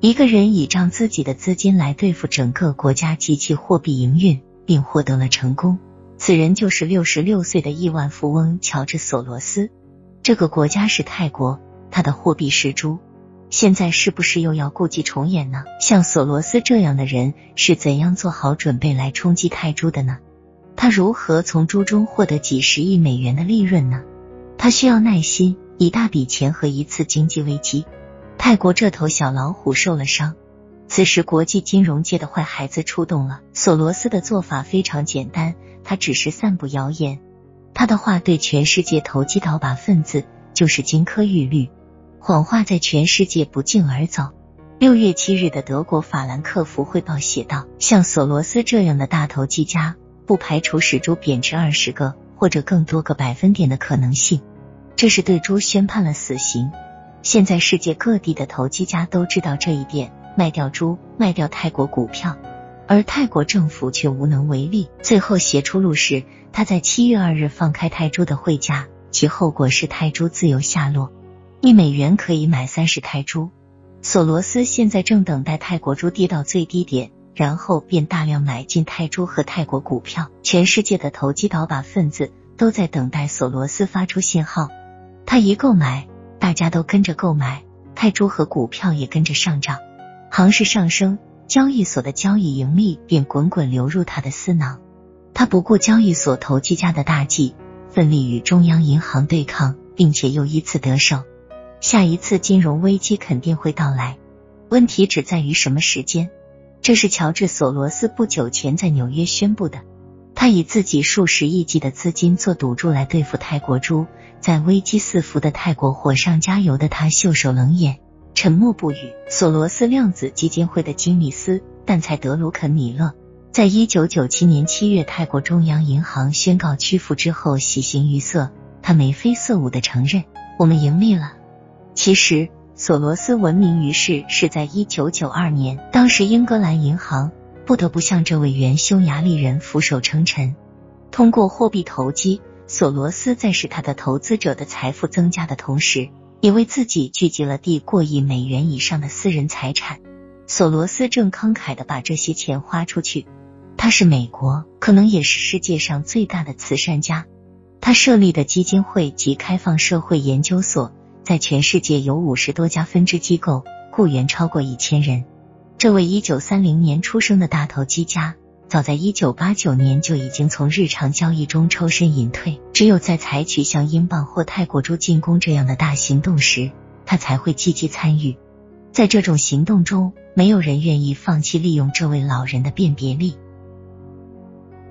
一个人倚仗自己的资金来对付整个国家及其货币营运，并获得了成功。此人就是六十六岁的亿万富翁乔治·索罗斯。这个国家是泰国，他的货币是猪。现在是不是又要故伎重演呢？像索罗斯这样的人是怎样做好准备来冲击泰铢的呢？他如何从猪中获得几十亿美元的利润呢？他需要耐心、一大笔钱和一次经济危机。泰国这头小老虎受了伤，此时国际金融界的坏孩子出动了。索罗斯的做法非常简单，他只是散布谣言，他的话对全世界投机倒把分子就是金科玉律。谎话在全世界不胫而走。六月七日的德国法兰克福汇报写道：“像索罗斯这样的大投机家，不排除使猪贬值二十个或者更多个百分点的可能性。这是对猪宣判了死刑。现在世界各地的投机家都知道这一点，卖掉猪，卖掉泰国股票，而泰国政府却无能为力。最后写出路是，他在七月二日放开泰铢的汇价，其后果是泰铢自由下落。”一美元可以买三十泰铢。索罗斯现在正等待泰国猪跌到最低点，然后便大量买进泰铢和泰国股票。全世界的投机倒把分子都在等待索罗斯发出信号，他一购买，大家都跟着购买，泰铢和股票也跟着上涨，行市上升，交易所的交易盈利便滚滚流入他的私囊。他不顾交易所投机家的大计，奋力与中央银行对抗，并且又一次得手。下一次金融危机肯定会到来，问题只在于什么时间。这是乔治·索罗斯不久前在纽约宣布的。他以自己数十亿计的资金做赌注来对付泰国猪，在危机四伏的泰国火上加油的他袖手冷眼，沉默不语。索罗斯量子基金会的经理斯但才德鲁肯米勒，在一九九七年七月泰国中央银行宣告屈服之后，喜形于色，他眉飞色舞的承认：“我们盈利了。”其实，索罗斯闻名于世是在一九九二年，当时英格兰银行不得不向这位原匈牙利人俯首称臣。通过货币投机，索罗斯在使他的投资者的财富增加的同时，也为自己聚集了地过亿美元以上的私人财产。索罗斯正慷慨的把这些钱花出去。他是美国，可能也是世界上最大的慈善家。他设立的基金会及开放社会研究所。在全世界有五十多家分支机构，雇员超过一千人。这位一九三零年出生的大投机家，早在一九八九年就已经从日常交易中抽身隐退。只有在采取像英镑或泰国猪进攻这样的大行动时，他才会积极参与。在这种行动中，没有人愿意放弃利用这位老人的辨别力。